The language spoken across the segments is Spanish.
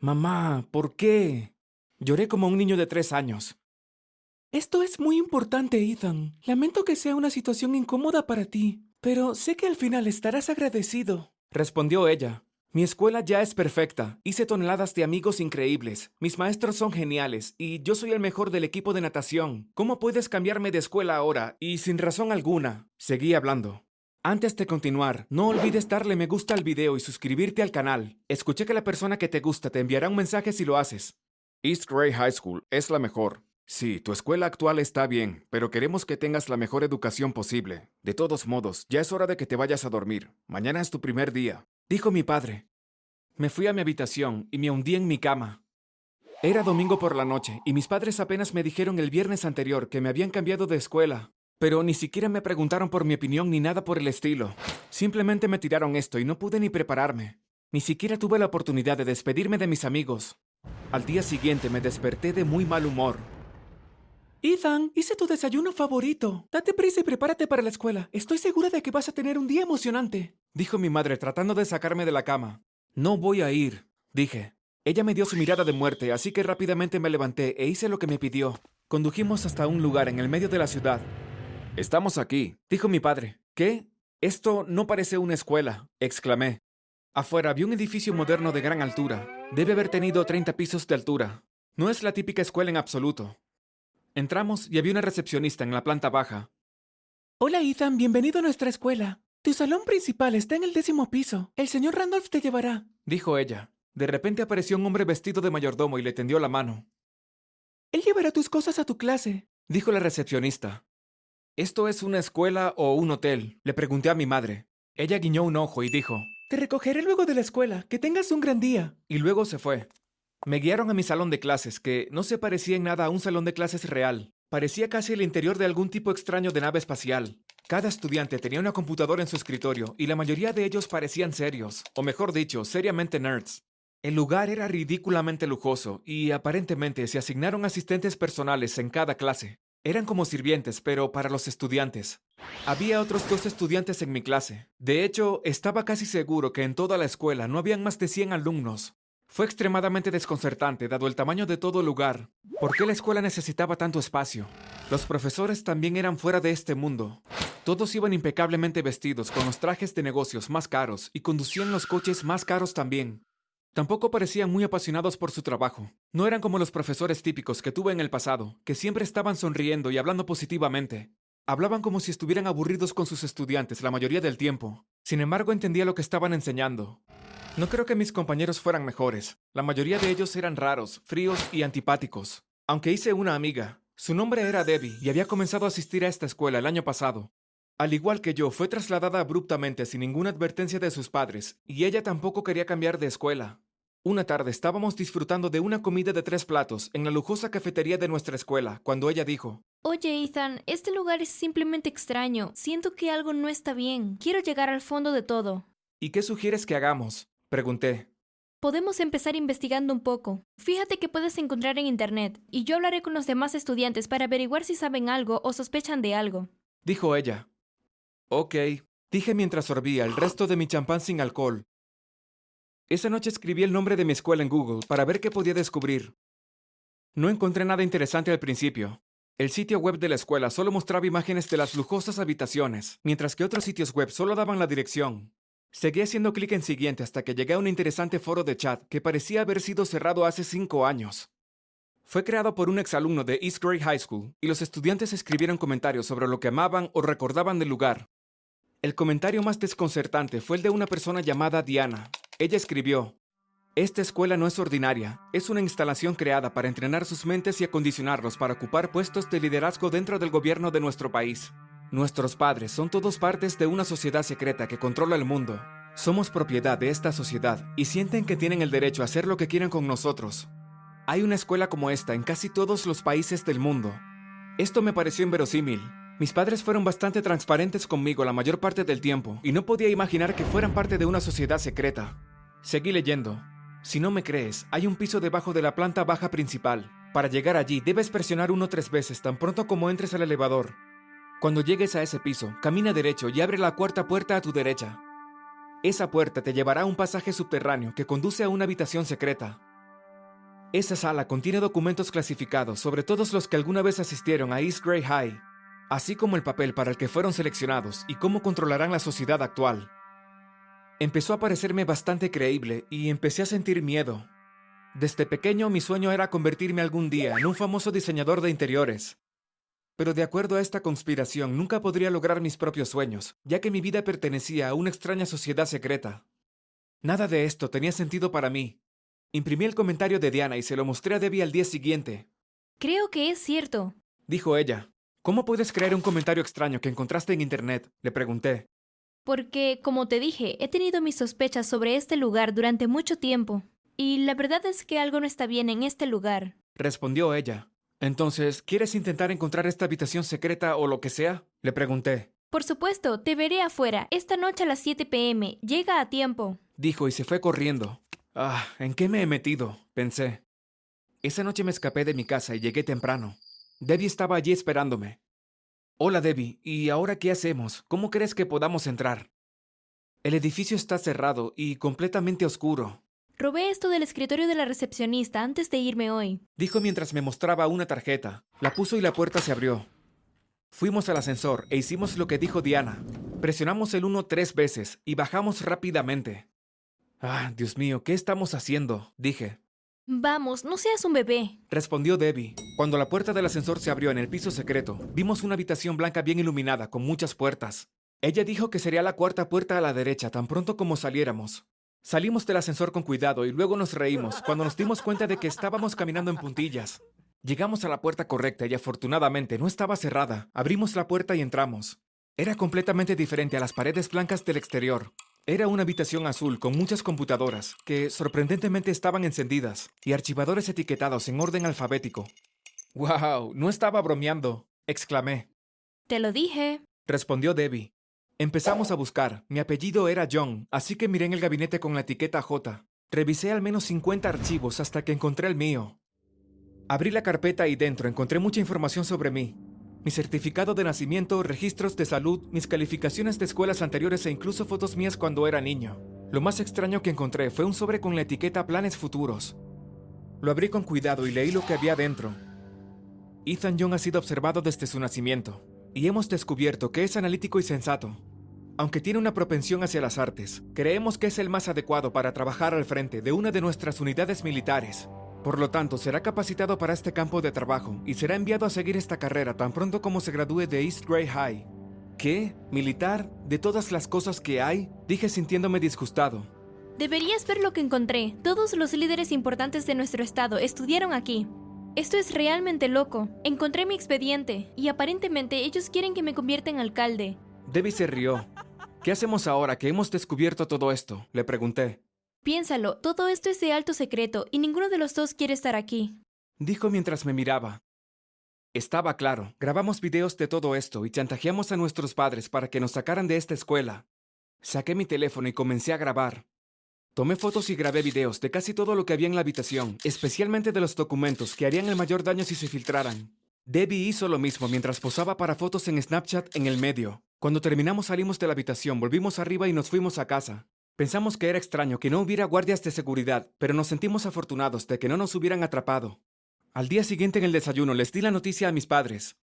Mamá, ¿por qué? Lloré como un niño de tres años. Esto es muy importante, Ethan. Lamento que sea una situación incómoda para ti, pero sé que al final estarás agradecido. Respondió ella. Mi escuela ya es perfecta. Hice toneladas de amigos increíbles. Mis maestros son geniales y yo soy el mejor del equipo de natación. ¿Cómo puedes cambiarme de escuela ahora? Y sin razón alguna. Seguí hablando. Antes de continuar, no olvides darle me gusta al video y suscribirte al canal. Escuché que la persona que te gusta te enviará un mensaje si lo haces. East Gray High School es la mejor. Sí, tu escuela actual está bien, pero queremos que tengas la mejor educación posible. De todos modos, ya es hora de que te vayas a dormir. Mañana es tu primer día dijo mi padre. Me fui a mi habitación y me hundí en mi cama. Era domingo por la noche y mis padres apenas me dijeron el viernes anterior que me habían cambiado de escuela, pero ni siquiera me preguntaron por mi opinión ni nada por el estilo. Simplemente me tiraron esto y no pude ni prepararme. Ni siquiera tuve la oportunidad de despedirme de mis amigos. Al día siguiente me desperté de muy mal humor. Ethan, hice tu desayuno favorito. Date prisa y prepárate para la escuela. Estoy segura de que vas a tener un día emocionante, dijo mi madre tratando de sacarme de la cama. No voy a ir, dije. Ella me dio su mirada de muerte, así que rápidamente me levanté e hice lo que me pidió. Condujimos hasta un lugar en el medio de la ciudad. Estamos aquí, dijo mi padre. ¿Qué? Esto no parece una escuela, exclamé. Afuera vi un edificio moderno de gran altura. Debe haber tenido 30 pisos de altura. No es la típica escuela en absoluto. Entramos y había una recepcionista en la planta baja. Hola, Ethan, bienvenido a nuestra escuela. Tu salón principal está en el décimo piso. El señor Randolph te llevará, dijo ella. De repente apareció un hombre vestido de mayordomo y le tendió la mano. Él llevará tus cosas a tu clase, dijo la recepcionista. ¿Esto es una escuela o un hotel? Le pregunté a mi madre. Ella guiñó un ojo y dijo, Te recogeré luego de la escuela. Que tengas un gran día. Y luego se fue. Me guiaron a mi salón de clases, que no se parecía en nada a un salón de clases real. Parecía casi el interior de algún tipo extraño de nave espacial. Cada estudiante tenía una computadora en su escritorio y la mayoría de ellos parecían serios, o mejor dicho, seriamente nerds. El lugar era ridículamente lujoso y aparentemente se asignaron asistentes personales en cada clase. Eran como sirvientes, pero para los estudiantes. Había otros dos estudiantes en mi clase. De hecho, estaba casi seguro que en toda la escuela no habían más de 100 alumnos. Fue extremadamente desconcertante dado el tamaño de todo el lugar. ¿Por qué la escuela necesitaba tanto espacio? Los profesores también eran fuera de este mundo. Todos iban impecablemente vestidos, con los trajes de negocios más caros, y conducían los coches más caros también. Tampoco parecían muy apasionados por su trabajo. No eran como los profesores típicos que tuve en el pasado, que siempre estaban sonriendo y hablando positivamente. Hablaban como si estuvieran aburridos con sus estudiantes la mayoría del tiempo. Sin embargo, entendía lo que estaban enseñando. No creo que mis compañeros fueran mejores. La mayoría de ellos eran raros, fríos y antipáticos. Aunque hice una amiga. Su nombre era Debbie y había comenzado a asistir a esta escuela el año pasado. Al igual que yo, fue trasladada abruptamente sin ninguna advertencia de sus padres, y ella tampoco quería cambiar de escuela. Una tarde estábamos disfrutando de una comida de tres platos en la lujosa cafetería de nuestra escuela, cuando ella dijo, Oye, Ethan, este lugar es simplemente extraño. Siento que algo no está bien. Quiero llegar al fondo de todo. ¿Y qué sugieres que hagamos? Pregunté. Podemos empezar investigando un poco. Fíjate que puedes encontrar en Internet, y yo hablaré con los demás estudiantes para averiguar si saben algo o sospechan de algo. Dijo ella. Ok, dije mientras sorbía el resto de mi champán sin alcohol. Esa noche escribí el nombre de mi escuela en Google para ver qué podía descubrir. No encontré nada interesante al principio. El sitio web de la escuela solo mostraba imágenes de las lujosas habitaciones, mientras que otros sitios web solo daban la dirección. Seguí haciendo clic en siguiente hasta que llegué a un interesante foro de chat que parecía haber sido cerrado hace cinco años. Fue creado por un exalumno de East Gray High School y los estudiantes escribieron comentarios sobre lo que amaban o recordaban del lugar. El comentario más desconcertante fue el de una persona llamada Diana. Ella escribió, Esta escuela no es ordinaria, es una instalación creada para entrenar sus mentes y acondicionarlos para ocupar puestos de liderazgo dentro del gobierno de nuestro país. Nuestros padres son todos partes de una sociedad secreta que controla el mundo. Somos propiedad de esta sociedad y sienten que tienen el derecho a hacer lo que quieren con nosotros. Hay una escuela como esta en casi todos los países del mundo. Esto me pareció inverosímil. Mis padres fueron bastante transparentes conmigo la mayor parte del tiempo y no podía imaginar que fueran parte de una sociedad secreta. Seguí leyendo. Si no me crees, hay un piso debajo de la planta baja principal. Para llegar allí debes presionar uno tres veces tan pronto como entres al elevador. Cuando llegues a ese piso, camina derecho y abre la cuarta puerta a tu derecha. Esa puerta te llevará a un pasaje subterráneo que conduce a una habitación secreta. Esa sala contiene documentos clasificados sobre todos los que alguna vez asistieron a East Grey High, así como el papel para el que fueron seleccionados y cómo controlarán la sociedad actual. Empezó a parecerme bastante creíble y empecé a sentir miedo. Desde pequeño mi sueño era convertirme algún día en un famoso diseñador de interiores. Pero de acuerdo a esta conspiración nunca podría lograr mis propios sueños, ya que mi vida pertenecía a una extraña sociedad secreta. Nada de esto tenía sentido para mí, Imprimí el comentario de Diana y se lo mostré a Debbie al día siguiente. Creo que es cierto, dijo ella. ¿Cómo puedes creer un comentario extraño que encontraste en Internet? Le pregunté. Porque, como te dije, he tenido mis sospechas sobre este lugar durante mucho tiempo. Y la verdad es que algo no está bien en este lugar. Respondió ella. Entonces, ¿quieres intentar encontrar esta habitación secreta o lo que sea? Le pregunté. Por supuesto, te veré afuera, esta noche a las 7 pm. Llega a tiempo. Dijo y se fue corriendo. Ah, ¿en qué me he metido? pensé. Esa noche me escapé de mi casa y llegué temprano. Debbie estaba allí esperándome. Hola, Debbie, ¿y ahora qué hacemos? ¿Cómo crees que podamos entrar? El edificio está cerrado y completamente oscuro. Robé esto del escritorio de la recepcionista antes de irme hoy, dijo mientras me mostraba una tarjeta. La puso y la puerta se abrió. Fuimos al ascensor e hicimos lo que dijo Diana. Presionamos el 1 tres veces y bajamos rápidamente. Ah, Dios mío, ¿qué estamos haciendo? dije. Vamos, no seas un bebé, respondió Debbie. Cuando la puerta del ascensor se abrió en el piso secreto, vimos una habitación blanca bien iluminada, con muchas puertas. Ella dijo que sería la cuarta puerta a la derecha tan pronto como saliéramos. Salimos del ascensor con cuidado y luego nos reímos cuando nos dimos cuenta de que estábamos caminando en puntillas. Llegamos a la puerta correcta y afortunadamente no estaba cerrada. Abrimos la puerta y entramos. Era completamente diferente a las paredes blancas del exterior. Era una habitación azul con muchas computadoras, que sorprendentemente estaban encendidas, y archivadores etiquetados en orden alfabético. ¡Wow! No estaba bromeando, exclamé. Te lo dije, respondió Debbie. Empezamos a buscar. Mi apellido era John, así que miré en el gabinete con la etiqueta J. Revisé al menos 50 archivos hasta que encontré el mío. Abrí la carpeta y dentro encontré mucha información sobre mí, mi certificado de nacimiento, registros de salud, mis calificaciones de escuelas anteriores e incluso fotos mías cuando era niño. Lo más extraño que encontré fue un sobre con la etiqueta Planes Futuros. Lo abrí con cuidado y leí lo que había dentro. Ethan Young ha sido observado desde su nacimiento, y hemos descubierto que es analítico y sensato. Aunque tiene una propensión hacia las artes, creemos que es el más adecuado para trabajar al frente de una de nuestras unidades militares. Por lo tanto, será capacitado para este campo de trabajo y será enviado a seguir esta carrera tan pronto como se gradúe de East Grey High. ¿Qué? ¿Militar? ¿De todas las cosas que hay? Dije sintiéndome disgustado. Deberías ver lo que encontré. Todos los líderes importantes de nuestro estado estudiaron aquí. Esto es realmente loco. Encontré mi expediente y aparentemente ellos quieren que me convierta en alcalde. Debbie se rió. ¿Qué hacemos ahora que hemos descubierto todo esto? Le pregunté. Piénsalo, todo esto es de alto secreto y ninguno de los dos quiere estar aquí. Dijo mientras me miraba. Estaba claro, grabamos videos de todo esto y chantajeamos a nuestros padres para que nos sacaran de esta escuela. Saqué mi teléfono y comencé a grabar. Tomé fotos y grabé videos de casi todo lo que había en la habitación, especialmente de los documentos que harían el mayor daño si se filtraran. Debbie hizo lo mismo mientras posaba para fotos en Snapchat en el medio. Cuando terminamos salimos de la habitación, volvimos arriba y nos fuimos a casa. Pensamos que era extraño que no hubiera guardias de seguridad, pero nos sentimos afortunados de que no nos hubieran atrapado. Al día siguiente en el desayuno les di la noticia a mis padres.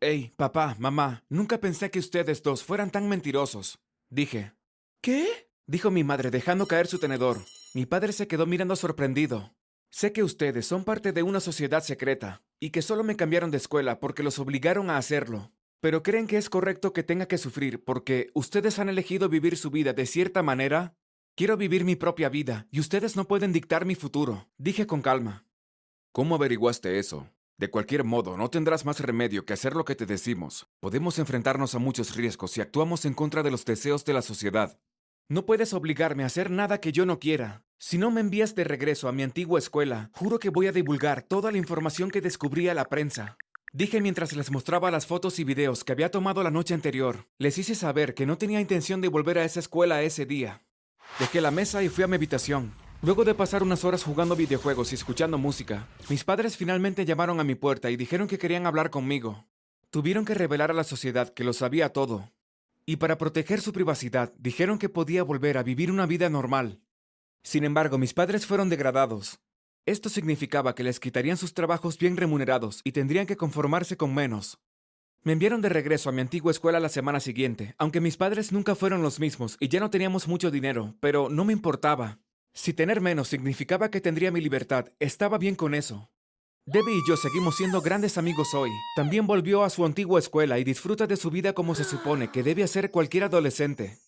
Hey, papá, mamá, nunca pensé que ustedes dos fueran tan mentirosos. Dije. ¿Qué? dijo mi madre dejando caer su tenedor. Mi padre se quedó mirando sorprendido. Sé que ustedes son parte de una sociedad secreta, y que solo me cambiaron de escuela porque los obligaron a hacerlo. Pero creen que es correcto que tenga que sufrir porque ustedes han elegido vivir su vida de cierta manera. Quiero vivir mi propia vida y ustedes no pueden dictar mi futuro, dije con calma. ¿Cómo averiguaste eso? De cualquier modo, no tendrás más remedio que hacer lo que te decimos. Podemos enfrentarnos a muchos riesgos si actuamos en contra de los deseos de la sociedad. No puedes obligarme a hacer nada que yo no quiera. Si no me envías de regreso a mi antigua escuela, juro que voy a divulgar toda la información que descubrí a la prensa. Dije mientras les mostraba las fotos y videos que había tomado la noche anterior. Les hice saber que no tenía intención de volver a esa escuela ese día. Dejé la mesa y fui a mi habitación. Luego de pasar unas horas jugando videojuegos y escuchando música, mis padres finalmente llamaron a mi puerta y dijeron que querían hablar conmigo. Tuvieron que revelar a la sociedad que lo sabía todo. Y para proteger su privacidad, dijeron que podía volver a vivir una vida normal. Sin embargo, mis padres fueron degradados. Esto significaba que les quitarían sus trabajos bien remunerados y tendrían que conformarse con menos. Me enviaron de regreso a mi antigua escuela la semana siguiente, aunque mis padres nunca fueron los mismos y ya no teníamos mucho dinero, pero no me importaba. Si tener menos significaba que tendría mi libertad, estaba bien con eso. Debbie y yo seguimos siendo grandes amigos hoy. También volvió a su antigua escuela y disfruta de su vida como se supone que debe hacer cualquier adolescente.